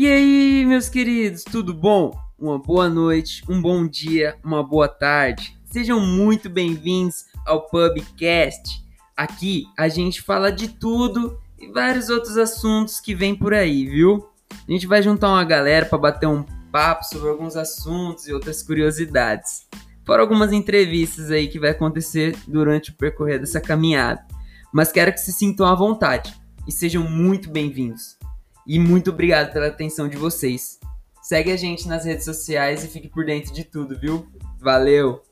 E aí, meus queridos, tudo bom? Uma boa noite, um bom dia, uma boa tarde. Sejam muito bem-vindos ao Pubcast. Aqui a gente fala de tudo e vários outros assuntos que vem por aí, viu? A gente vai juntar uma galera para bater um papo sobre alguns assuntos e outras curiosidades. Fora algumas entrevistas aí que vai acontecer durante o percorrer dessa caminhada. Mas quero que se sintam à vontade e sejam muito bem-vindos. E muito obrigado pela atenção de vocês. Segue a gente nas redes sociais e fique por dentro de tudo, viu? Valeu!